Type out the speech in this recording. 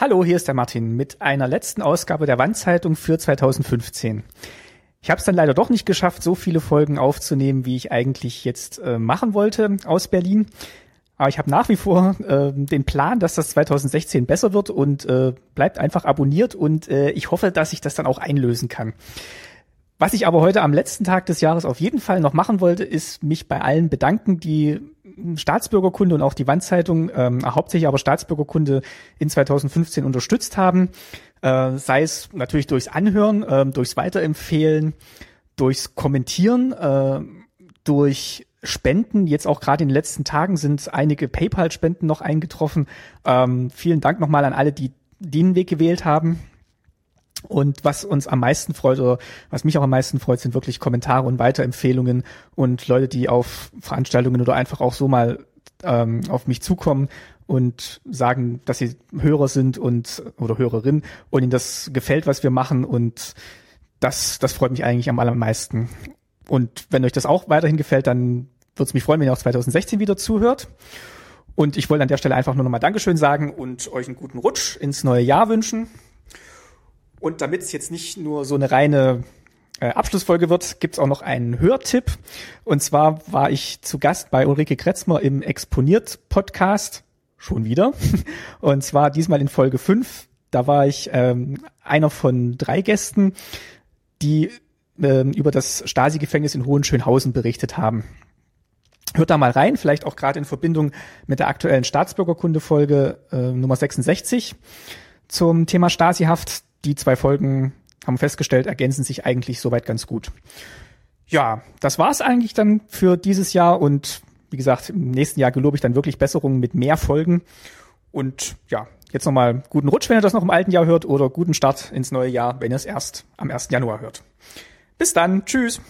Hallo, hier ist der Martin mit einer letzten Ausgabe der Wandzeitung für 2015. Ich habe es dann leider doch nicht geschafft, so viele Folgen aufzunehmen, wie ich eigentlich jetzt äh, machen wollte aus Berlin. Aber ich habe nach wie vor äh, den Plan, dass das 2016 besser wird und äh, bleibt einfach abonniert und äh, ich hoffe, dass ich das dann auch einlösen kann. Was ich aber heute am letzten Tag des Jahres auf jeden Fall noch machen wollte, ist mich bei allen bedanken, die Staatsbürgerkunde und auch die Wandzeitung, ähm, hauptsächlich aber Staatsbürgerkunde in 2015 unterstützt haben. Äh, sei es natürlich durchs Anhören, äh, durchs Weiterempfehlen, durchs Kommentieren, äh, durch Spenden. Jetzt auch gerade in den letzten Tagen sind einige PayPal-Spenden noch eingetroffen. Ähm, vielen Dank nochmal an alle, die den Weg gewählt haben. Und was uns am meisten freut oder was mich auch am meisten freut, sind wirklich Kommentare und Weiterempfehlungen und Leute, die auf Veranstaltungen oder einfach auch so mal ähm, auf mich zukommen und sagen, dass sie Hörer sind und oder Hörerin und ihnen das gefällt, was wir machen und das, das freut mich eigentlich am allermeisten. Und wenn euch das auch weiterhin gefällt, dann würde es mich freuen, wenn ihr auch 2016 wieder zuhört. Und ich wollte an der Stelle einfach nur nochmal Dankeschön sagen und euch einen guten Rutsch ins neue Jahr wünschen. Und damit es jetzt nicht nur so eine reine äh, Abschlussfolge wird, gibt's auch noch einen Hörtipp. Und zwar war ich zu Gast bei Ulrike Kretzmer im Exponiert-Podcast. Schon wieder. Und zwar diesmal in Folge 5. Da war ich ähm, einer von drei Gästen, die ähm, über das Stasi-Gefängnis in Hohenschönhausen berichtet haben. Hört da mal rein, vielleicht auch gerade in Verbindung mit der aktuellen Staatsbürgerkunde-Folge äh, Nummer 66 zum Thema Stasi-Haft die zwei Folgen haben festgestellt, ergänzen sich eigentlich soweit ganz gut. Ja, das war's eigentlich dann für dieses Jahr und wie gesagt, im nächsten Jahr gelobe ich dann wirklich Besserungen mit mehr Folgen. Und ja, jetzt nochmal guten Rutsch, wenn ihr das noch im alten Jahr hört oder guten Start ins neue Jahr, wenn ihr es erst am 1. Januar hört. Bis dann, tschüss.